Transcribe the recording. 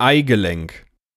Eigelenk.